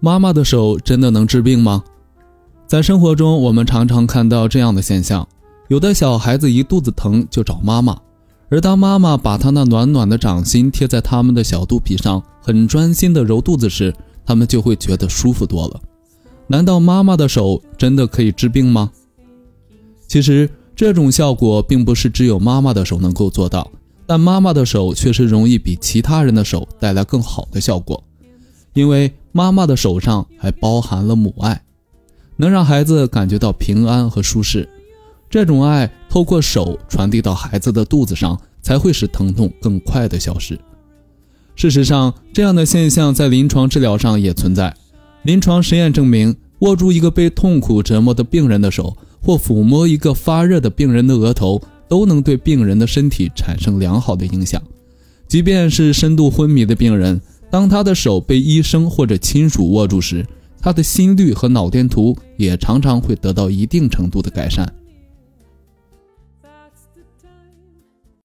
妈妈的手真的能治病吗？在生活中，我们常常看到这样的现象：有的小孩子一肚子疼就找妈妈，而当妈妈把她那暖暖的掌心贴在他们的小肚皮上，很专心的揉肚子时，他们就会觉得舒服多了。难道妈妈的手真的可以治病吗？其实，这种效果并不是只有妈妈的手能够做到，但妈妈的手确实容易比其他人的手带来更好的效果，因为。妈妈的手上还包含了母爱，能让孩子感觉到平安和舒适。这种爱透过手传递到孩子的肚子上，才会使疼痛更快的消失。事实上，这样的现象在临床治疗上也存在。临床实验证明，握住一个被痛苦折磨的病人的手，或抚摸一个发热的病人的额头，都能对病人的身体产生良好的影响。即便是深度昏迷的病人。当他的手被医生或者亲属握住时，他的心率和脑电图也常常会得到一定程度的改善。